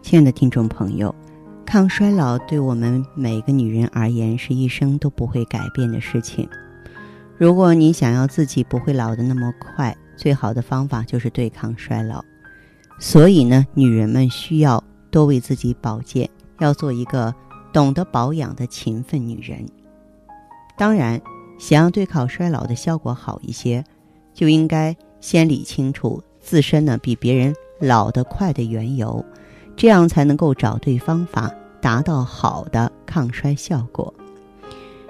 亲爱的听众朋友，抗衰老对我们每个女人而言是一生都不会改变的事情。如果你想要自己不会老得那么快，最好的方法就是对抗衰老。所以呢，女人们需要多为自己保健，要做一个懂得保养的勤奋女人。当然，想要对抗衰老的效果好一些，就应该先理清楚自身呢比别人老得快的缘由。这样才能够找对方法，达到好的抗衰效果。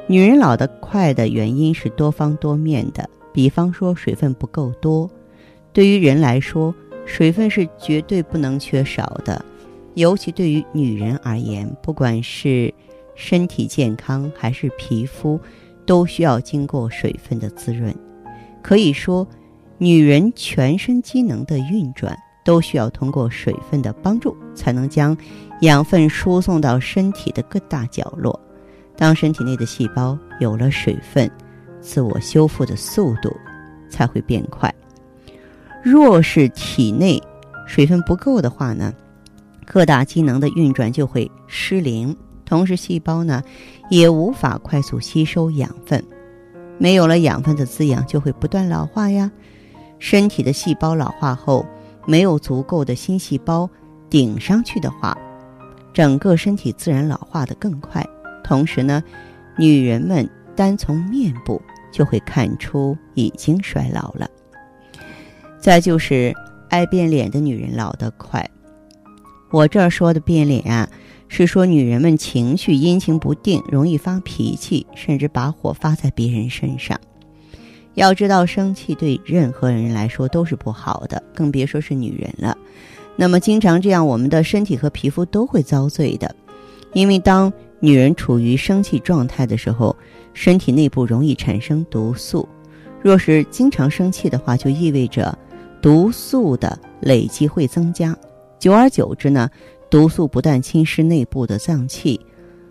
女人老得快的原因是多方多面的，比方说水分不够多。对于人来说，水分是绝对不能缺少的，尤其对于女人而言，不管是身体健康还是皮肤，都需要经过水分的滋润。可以说，女人全身机能的运转。都需要通过水分的帮助，才能将养分输送到身体的各大角落。当身体内的细胞有了水分，自我修复的速度才会变快。若是体内水分不够的话呢，各大机能的运转就会失灵，同时细胞呢也无法快速吸收养分，没有了养分的滋养，就会不断老化呀。身体的细胞老化后。没有足够的新细胞顶上去的话，整个身体自然老化的更快。同时呢，女人们单从面部就会看出已经衰老了。再就是爱变脸的女人老得快。我这儿说的变脸啊，是说女人们情绪阴晴不定，容易发脾气，甚至把火发在别人身上。要知道，生气对任何人来说都是不好的，更别说是女人了。那么，经常这样，我们的身体和皮肤都会遭罪的。因为当女人处于生气状态的时候，身体内部容易产生毒素。若是经常生气的话，就意味着毒素的累积会增加。久而久之呢，毒素不断侵蚀内部的脏器，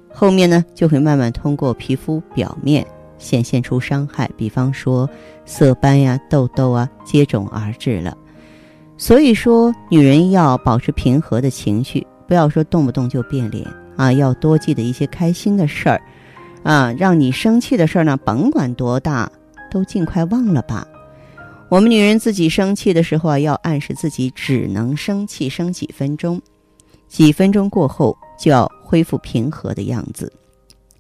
后面呢就会慢慢通过皮肤表面。显现出伤害，比方说色斑呀、痘痘啊接踵而至了。所以说，女人要保持平和的情绪，不要说动不动就变脸啊，要多记得一些开心的事儿啊，让你生气的事儿呢，甭管多大，都尽快忘了吧。我们女人自己生气的时候啊，要暗示自己只能生气生几分钟，几分钟过后就要恢复平和的样子。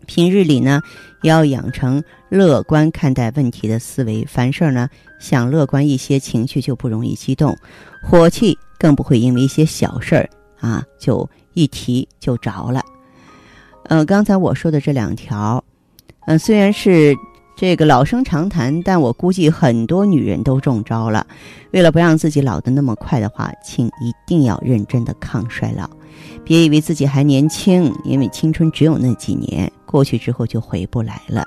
平日里呢，也要养成乐观看待问题的思维。凡事呢，想乐观一些，情绪就不容易激动，火气更不会因为一些小事儿啊就一提就着了。嗯，刚才我说的这两条，嗯，虽然是这个老生常谈，但我估计很多女人都中招了。为了不让自己老得那么快的话，请一定要认真的抗衰老。别以为自己还年轻，因为青春只有那几年，过去之后就回不来了。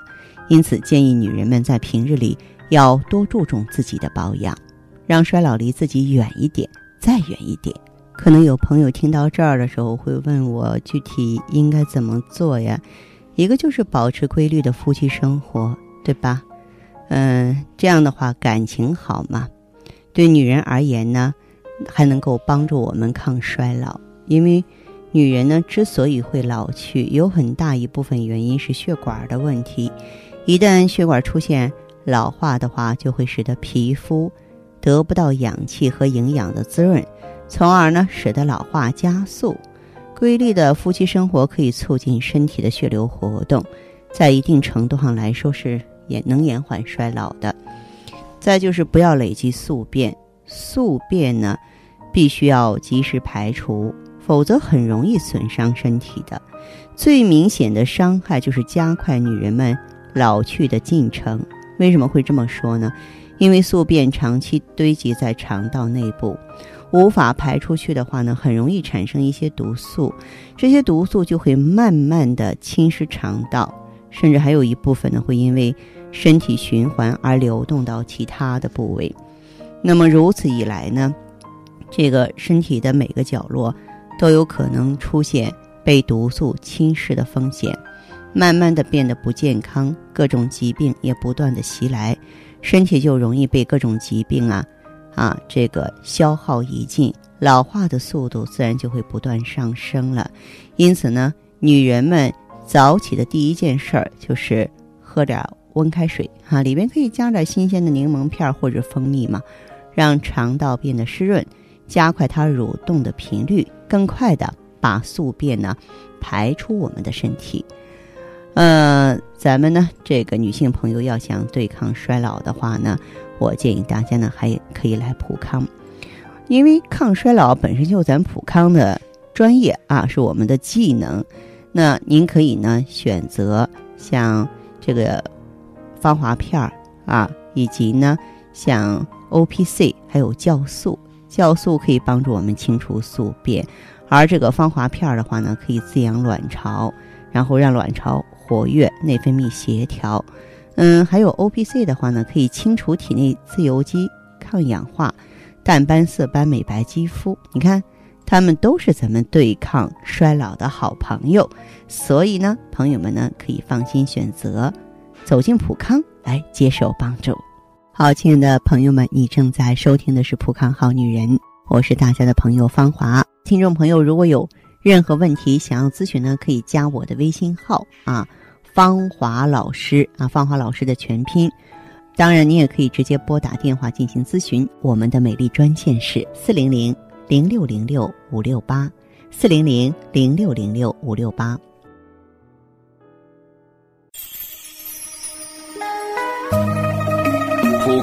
因此，建议女人们在平日里要多注重自己的保养，让衰老离自己远一点，再远一点。可能有朋友听到这儿的时候会问我，具体应该怎么做呀？一个就是保持规律的夫妻生活，对吧？嗯，这样的话感情好嘛？对女人而言呢，还能够帮助我们抗衰老。因为女人呢，之所以会老去，有很大一部分原因是血管的问题。一旦血管出现老化的话，就会使得皮肤得不到氧气和营养的滋润，从而呢，使得老化加速。规律的夫妻生活可以促进身体的血流活动，在一定程度上来说是也能延缓衰老的。再就是不要累积宿便，宿便呢，必须要及时排除。否则很容易损伤身体的，最明显的伤害就是加快女人们老去的进程。为什么会这么说呢？因为宿便长期堆积在肠道内部，无法排出去的话呢，很容易产生一些毒素，这些毒素就会慢慢的侵蚀肠道，甚至还有一部分呢会因为身体循环而流动到其他的部位。那么如此一来呢，这个身体的每个角落都有可能出现被毒素侵蚀的风险，慢慢的变得不健康，各种疾病也不断的袭来，身体就容易被各种疾病啊啊这个消耗殆尽，老化的速度自然就会不断上升了。因此呢，女人们早起的第一件事儿就是喝点温开水哈，里边可以加点新鲜的柠檬片或者蜂蜜嘛。让肠道变得湿润，加快它蠕动的频率，更快的把宿便呢排出我们的身体。呃，咱们呢这个女性朋友要想对抗衰老的话呢，我建议大家呢还可以来普康，因为抗衰老本身就咱普康的专业啊，是我们的技能。那您可以呢选择像这个芳华片儿啊，以及呢像。O P C 还有酵素，酵素可以帮助我们清除宿便，而这个芳华片儿的话呢，可以滋养卵巢，然后让卵巢活跃，内分泌协调。嗯，还有 O P C 的话呢，可以清除体内自由基、抗氧化、淡斑色斑、美白肌肤。你看，它们都是咱们对抗衰老的好朋友，所以呢，朋友们呢可以放心选择，走进普康来接受帮助。好，亲爱的朋友们，你正在收听的是《普康好女人》，我是大家的朋友芳华。听众朋友，如果有任何问题想要咨询呢，可以加我的微信号啊，芳华老师啊，芳华老师的全拼。当然，你也可以直接拨打电话进行咨询，我们的美丽专线是四零零零六零六五六八，四零零零六零六五六八。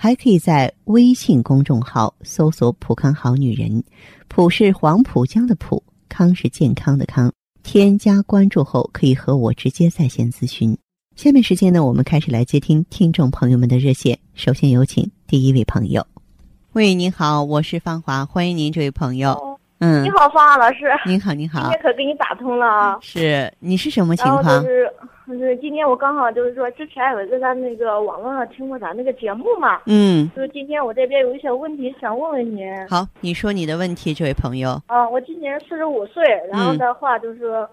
还可以在微信公众号搜索“浦康好女人”，浦是黄浦江的浦，康是健康的康。添加关注后，可以和我直接在线咨询。下面时间呢，我们开始来接听听众朋友们的热线。首先有请第一位朋友。喂，您好，我是芳华，欢迎您，这位朋友。嗯，你好，芳华老师。您好，您好。今天可给你打通了啊。是，你是什么情况？就是今天我刚好就是说，之前有在咱那个网络上听过咱那个节目嘛，嗯，就是今天我这边有一些问题想问问您。好，你说你的问题，这位朋友。啊，我今年四十五岁，然后的话就是，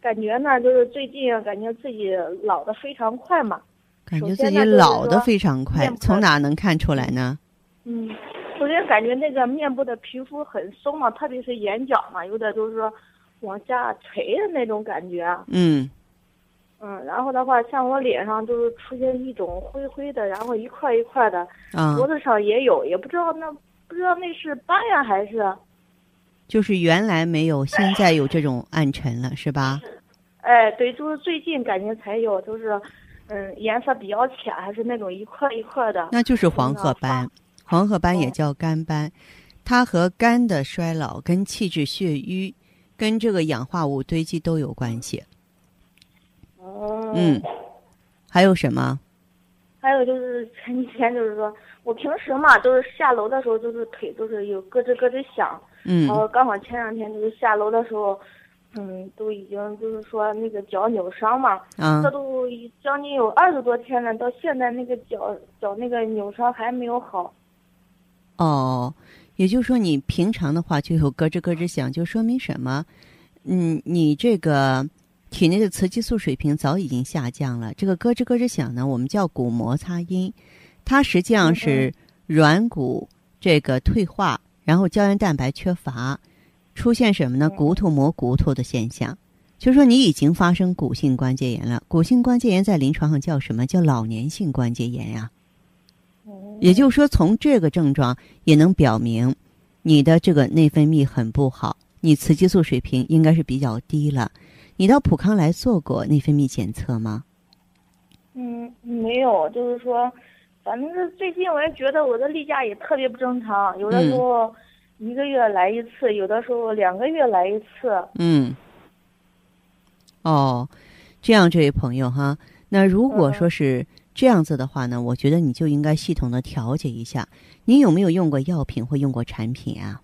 感觉呢就是最近感觉自己老的非常快嘛。感觉自己老的非常快，从哪能看出来呢？嗯，首先感觉那个面部的皮肤很松嘛，特别是眼角嘛，有点就是说往下垂的那种感觉。嗯。嗯，然后的话，像我脸上就是出现一种灰灰的，然后一块一块的，脖子上也有，也不知道那不知道那是斑呀还是？就是原来没有，现在有这种暗沉了，是吧？哎，对，就是最近感觉才有，就是嗯，颜色比较浅，还是那种一块一块的。那就是黄褐斑，黄褐斑也叫肝斑，它和肝的衰老、跟气滞血瘀、跟这个氧化物堆积都有关系。嗯，还有什么？还有就是前几天就是说我平时嘛，都是下楼的时候就是腿都是有咯吱咯吱响。嗯。然后刚好前两天就是下楼的时候，嗯，都已经就是说那个脚扭伤嘛。嗯。这都将近有二十多天了，到现在那个脚脚那个扭伤还没有好。哦，也就是说，你平常的话就有咯吱咯吱响，就说明什么？嗯，你这个体内的雌激素水平早已经下降了。这个咯吱咯吱响呢，我们叫骨摩擦音，它实际上是软骨这个退化，然后胶原蛋白缺乏，出现什么呢？骨头磨骨头的现象。就是说，你已经发生骨性关节炎了。骨性关节炎在临床上叫什么？叫老年性关节炎呀。也就是说，从这个症状也能表明，你的这个内分泌很不好，你雌激素水平应该是比较低了。你到普康来做过内分泌检测吗？嗯，没有。就是说，反正是最近我也觉得我的例假也特别不正常，有的时候一个月来一次，有的时候两个月来一次。嗯。哦，这样，这位朋友哈，那如果说是这样子的话呢，我觉得你就应该系统的调节一下。你有没有用过药品或用过产品啊？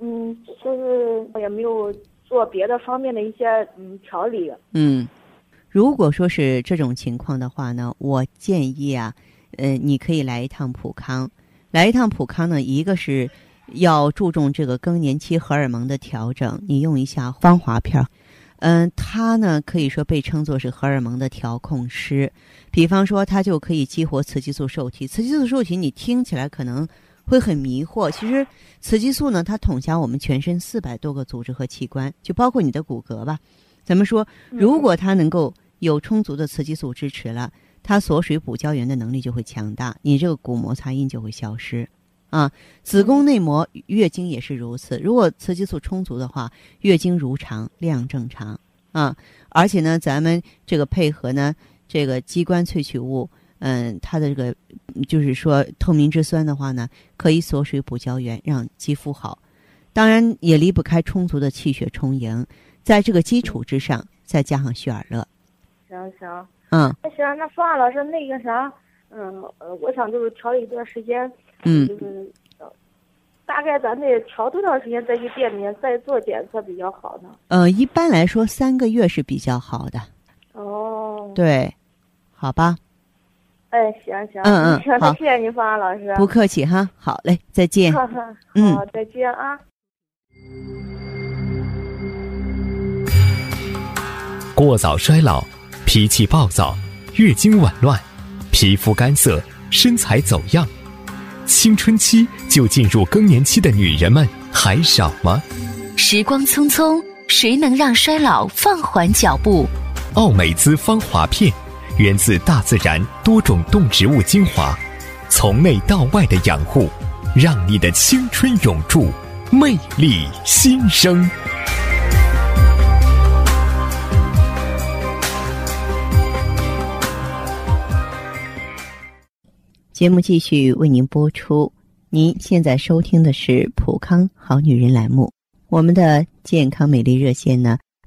嗯，就是也没有做别的方面的一些嗯调理。嗯，如果说是这种情况的话呢，我建议啊，呃，你可以来一趟普康。来一趟普康呢，一个是要注重这个更年期荷尔蒙的调整，你用一下芳华片。嗯，它呢可以说被称作是荷尔蒙的调控师，比方说它就可以激活雌激素受体。雌激素受体你听起来可能会很迷惑，其实雌激素呢它统辖我们全身四百多个组织和器官，就包括你的骨骼吧。咱们说，如果它能够有充足的雌激素支持了，它锁水补胶原的能力就会强大，你这个骨摩擦音就会消失。啊，子宫内膜月经也是如此。如果雌激素充足的话，月经如常，量正常啊。而且呢，咱们这个配合呢，这个鸡冠萃取物，嗯，它的这个就是说透明质酸的话呢，可以锁水补胶原，让肌肤好。当然也离不开充足的气血充盈，在这个基础之上再加上血尔乐。行行，嗯，那行，那方案老师那个啥，嗯呃，我想就是调一段时间。嗯，就是大概咱得调多长时间再去店里面再做检测比较好呢？呃，一般来说三个月是比较好的。哦，对，好吧。哎，行行，嗯嗯，行，谢谢您，方安老师。不客气哈，好嘞，再见。好，好，再见啊。过早衰老，脾气暴躁，月经紊乱，皮肤干涩。身材走样，青春期就进入更年期的女人们还少吗？时光匆匆，谁能让衰老放缓脚步？奥美姿芳华片，源自大自然多种动植物精华，从内到外的养护，让你的青春永驻，魅力新生。节目继续为您播出。您现在收听的是《普康好女人》栏目。我们的健康美丽热线呢，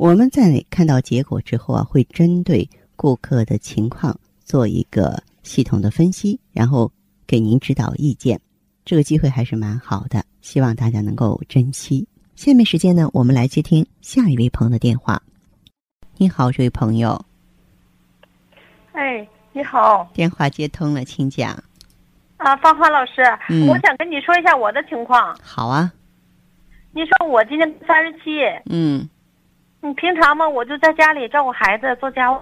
我们在看到结果之后啊，会针对顾客的情况做一个系统的分析，然后给您指导意见。这个机会还是蛮好的，希望大家能够珍惜。下面时间呢，我们来接听下一位朋友的电话。你好，这位朋友。哎，你好。电话接通了，请讲。啊，芳华老师，我想跟你说一下我的情况。好啊。你说我今年三十七。嗯。你平常嘛，我就在家里照顾孩子，做家务。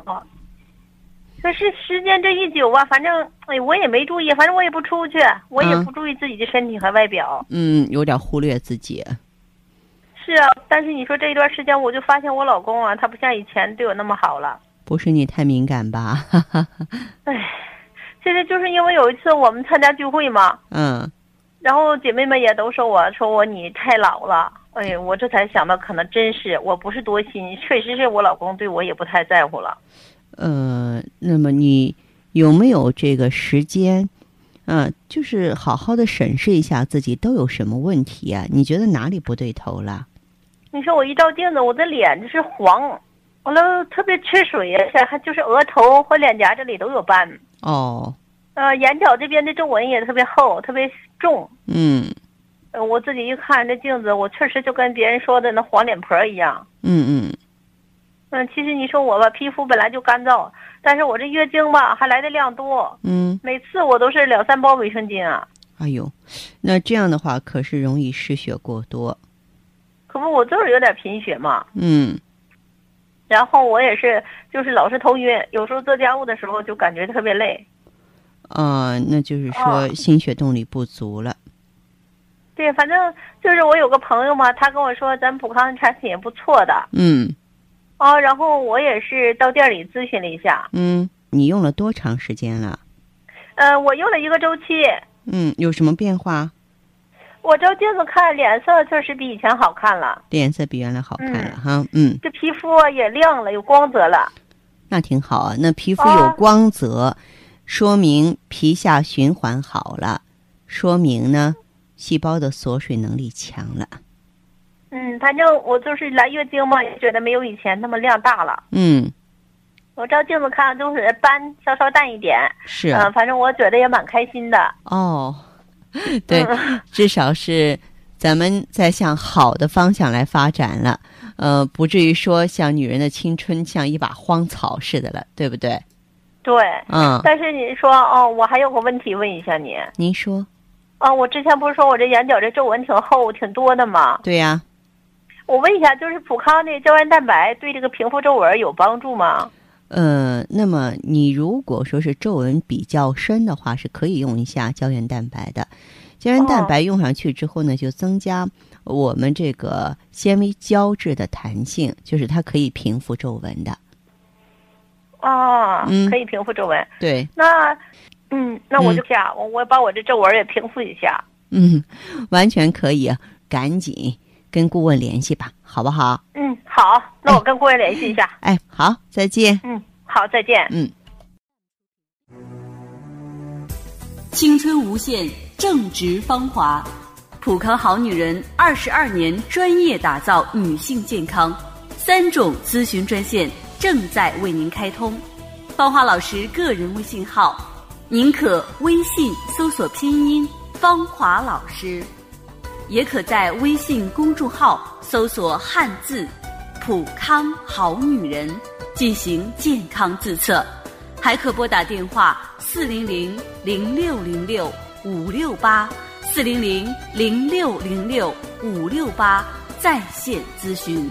可是时间这一久啊，反正哎，我也没注意，反正我也不出去，我也不注意自己的身体和外表。嗯，有点忽略自己。是啊，但是你说这一段时间，我就发现我老公啊，他不像以前对我那么好了。不是你太敏感吧？哎。其实就是因为有一次我们参加聚会嘛，嗯，然后姐妹们也都说我说我你太老了，哎，我这才想到可能真是我不是多心，确实是我老公对我也不太在乎了。呃，那么你有没有这个时间，嗯，就是好好的审视一下自己都有什么问题啊？你觉得哪里不对头了？你说我一照镜子，我的脸就是黄，完了特别缺水，呀还就是额头和脸颊这里都有斑。哦，呃，眼角这边的皱纹也特别厚，特别重。嗯呃，我自己一看这镜子，我确实就跟别人说的那黄脸婆一样。嗯嗯，嗯，其实你说我吧，皮肤本来就干燥，但是我这月经吧还来的量多，嗯，每次我都是两三包卫生巾啊。哎呦，那这样的话可是容易失血过多。可不，我就是有点贫血嘛。嗯然后我也是，就是老是头晕，有时候做家务的时候就感觉特别累。啊、那就是说哦心血动力不足了。对，反正就是我有个朋友嘛，他跟我说咱普康产品也不错的嗯哦，然后我也是到店里咨询了一下，嗯，你用了多长时间了？呃，我用了一个周期，嗯，有什么变化？我照镜子看脸色确实比以前好看了，脸色比原来好看了哈。嗯，这皮肤啊也亮了，有光泽了。那挺好啊。那皮肤哦有光泽，说明皮下循环好了，说明呢细胞的锁水能力强了。嗯，反正我就是来月经嘛，也觉得没有以前那么量大了。嗯，我照镜子看都是斑稍稍淡一点，是嗯、反正我觉得也蛮开心的。哦，对，嗯至少是咱们在向好的方向来发展了，呃，不至于说像女人的青春像一把荒草似的了，对不对？对，嗯，但是你说哦，我还有个问题问一下你。您说啊，我之前不是说我这眼角这皱纹挺厚、挺多的吗？对呀、我问一下，就是普康那胶原蛋白对这个平复皱纹有帮助吗？呃，那么你如果说是皱纹比较深的话，是可以用一下胶原蛋白的。胶原蛋白用上去之后呢，就增加我们这个纤维胶质的弹性，就是它可以平复皱纹的。哦，嗯可以平复皱纹。对，那，嗯，那我就下，我我把我这皱纹也平复一下。嗯，完全可以，赶紧跟顾问联系吧，好不好？嗯，好，那我跟顾问联系一下。哎，好，再见。嗯，好，再见。嗯。青春无限，正值芳华。普康好女人二十二年专业打造女性健康，三种咨询专线正在为您开通。芳华老师个人微信号，您可微信搜索拼音“芳华老师”，也可在微信公众号搜索汉字“普康好女人”进行健康自测，还可拨打电话四零零零六零六五六八四零零零六零六五六八在线咨询。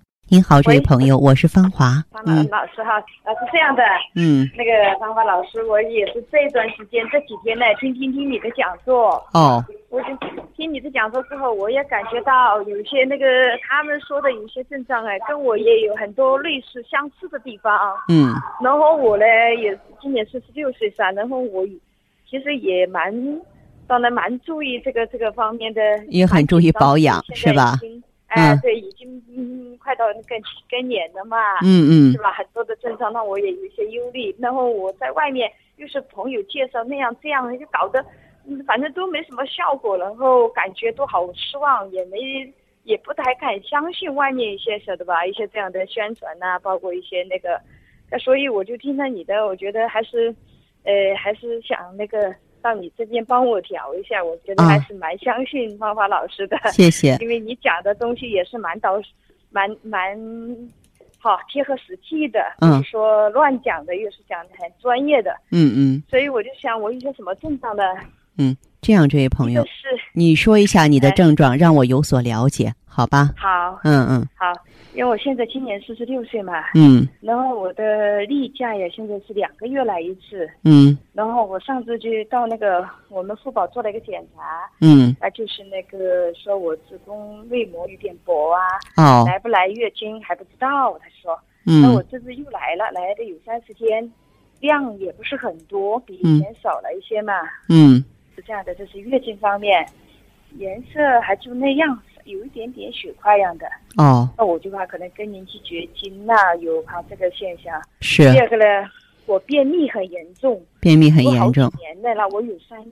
您好，这位朋友，我是芳华。方老嗯老师哈，呃是这样的，嗯，那个方华老师，我也是这段时间这几天呢，听听听你的讲座，哦，我就听你的讲座之后，我也感觉到有些那个他们说的有些症状哎，跟我也有很多类似相似的地方。嗯然后我呢也今年四十六岁噻，然后我其实也蛮，当然蛮注意这个这个方面的，也很注意保养是吧？哎、嗯对，已经嗯快到更更年了嘛。嗯嗯是吧？很多的症状让我也有一些忧虑。然后我在外面又是朋友介绍那样这样，就搞得嗯反正都没什么效果，然后感觉都好失望，也没也不太敢相信外面一些晓得吧？一些这样的宣传呐、包括一些那个，那所以我就听了你的，我觉得还是呃还是想那个。到你这边帮我调一下，我觉得啊还是蛮相信芳芳老师的。谢谢。因为你讲的东西也是蛮导，蛮蛮好贴合实际的，嗯不是说乱讲的，又是讲的很专业的，嗯嗯所以我就想我有些什么症状的，嗯，这样，这位朋友，是你说一下你的哎症状，让我有所了解，好吧？好，嗯嗯。好，因为我现在今年四十六岁嘛，嗯。然后我的例假也现在是两个月来一次，嗯。然后我上次就到那个我们妇保做了一个检查，嗯。啊，就是那个说我子宫内膜有点薄啊，哦。来不来月经还不知道，他说，嗯。那我嗯这次又来了，来的有三十天，量也不是很多，比以前少了一些嘛，嗯。是这样的，这是月经方面，颜色还就那样，有一点点血块样的。哦。那我就怕可能更年期绝经那、有怕这个现象。是。第二个呢，我便秘很严重，便秘很严重，年的了，我有三，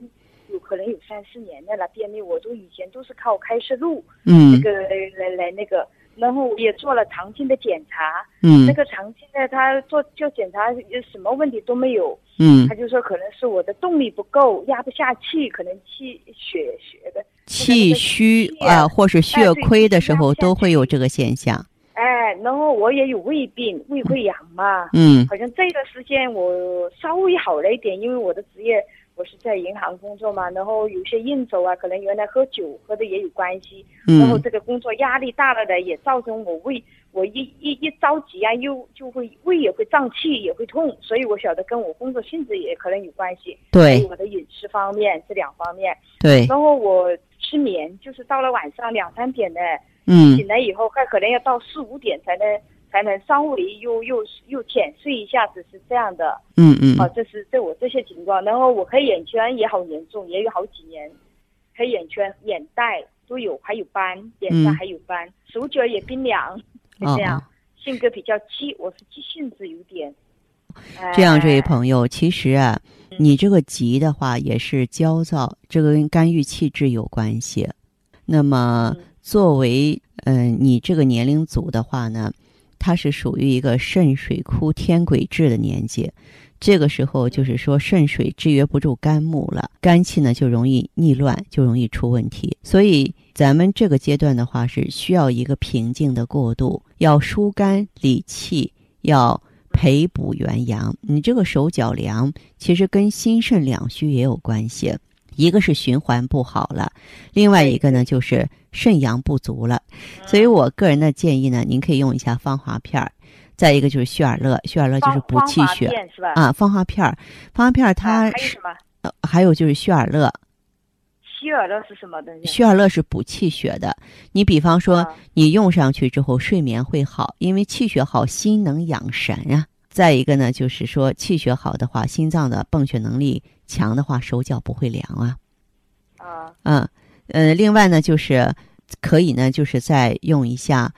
有可能有三四年的了。便秘我都以前都是靠开塞露嗯。那个来来来那个，然后我也做了肠镜的检查，嗯。那个肠镜呢，他做就检查什么问题都没有，嗯。他就说可能是我的动力不够，压不下气，可能气血血的气虚气啊，或是血亏的时候都会有这个现象。哎，然后我也有胃病，胃溃疡嘛，嗯。好像这段时间我稍微好了一点，因为我的职业我是在银行工作嘛，然后有些应酬啊，可能原来喝酒喝的也有关系，嗯。然后嗯这个工作压力大了的，也造成我胃，我一一一着急啊，又就会胃也会胀气，也会痛，所以我晓得跟我工作性质也可能有关系，对。我的饮食方面这两方面，对，然后我失眠，就是到了晚上两三点呢，嗯醒来以后还可能要到四五点才能才能稍微又又又浅睡一下子，是这样的。嗯嗯啊，这是这我这些情况，然后我黑眼圈也好严重，也有好几年，黑眼圈、眼袋都有，还有斑，脸上嗯还有斑，手脚也冰凉，就哦这样。哦性格比较急，我是急性子有点。这样，这位，朋友，其实啊，你这个急的话也是焦躁，这个跟肝郁气滞有关系。那么嗯，作为嗯、呃你这个年龄组的话呢，它是属于一个肾水枯天癸至的年纪，这个时候就是说肾水制约不住肝木了，肝气呢就容易逆乱，就容易出问题。所以咱们这个阶段的话是需要一个平静的过渡，要疏肝理气，要培补元阳。你这个手脚凉，其实跟心肾两虚也有关系。一个是循环不好了，另外一个呢就是肾阳不足了。所以我个人的建议呢，您可以用一下芳华片儿。再一个就是血尔乐，血尔乐就是补气血？啊。芳华片儿，芳华片儿啊它是、还有什么？呃还有就是血尔乐，希尔乐是什么东西？血尔乐是补气血的。你比方说，啊你用上去之后睡眠会好，因为气血好，心能养神啊。再一个呢，就是说气血好的话，心脏的泵血能力强的话，手脚不会凉啊。啊嗯，呃，另外呢，就是可以呢，就是再用一下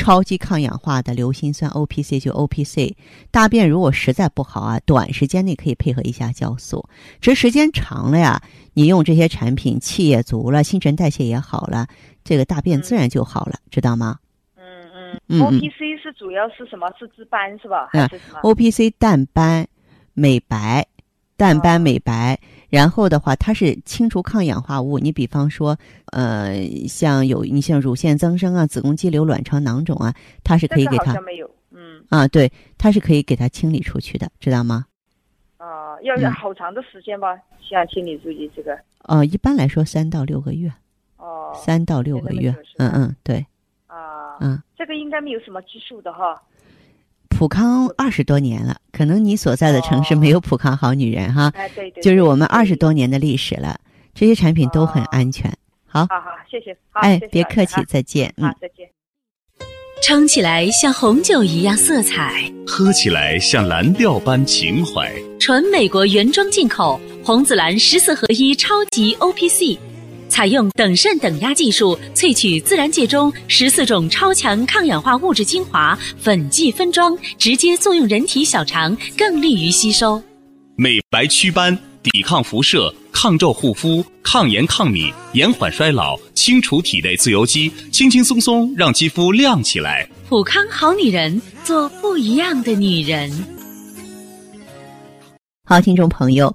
超级抗氧化的硫辛酸 O P C，就 O P C。大便如果实在不好啊，短时间内可以配合一下酵素，只是时间长了呀，你用这些产品，气也足了，新陈代谢也好了，这个大便自然就好了，知道吗？嗯嗯嗯 O 嗯 P C 是主要是什么？是治斑是吧？嗯还是什么？O P C 淡斑、美白、淡斑哦美白，然后的话，它是清除抗氧化物。你比方说，呃，像有你像乳腺增生啊、子宫肌瘤、卵巢囊肿啊，它是可以给它没有。嗯啊，对，它是可以给它清理出去的，知道吗？啊，要嗯要好长的时间吧？像清理注意这个。呃，一般来说三到六个月，哦。三到六个月嗯嗯，对，啊。嗯。这个应该没有什么激素的哈。普康二十多年了，可能你所在的城市哦没有普康好女人哈，哎，对对。就是我们对二十。多年的历史了，这些产品都很哦安全。好，好好，谢谢。好哎别客气啊，再见。嗯，。再见。撑起来像红酒一样色彩，喝起来像蓝调般情怀。纯美国原装进口红紫蓝十四合一超级 O P C，采用等渗等压技术萃取自然界中十四种超强抗氧化物质精华，粉剂分装，直接作用人体小肠，更利于吸收。美白祛斑，抵抗辐射，抗皱护肤，抗炎抗敏，延缓衰老，清除体内自由基，轻轻松松让肌肤亮起来。普康好女人，做不一样的女人。好，听众朋友，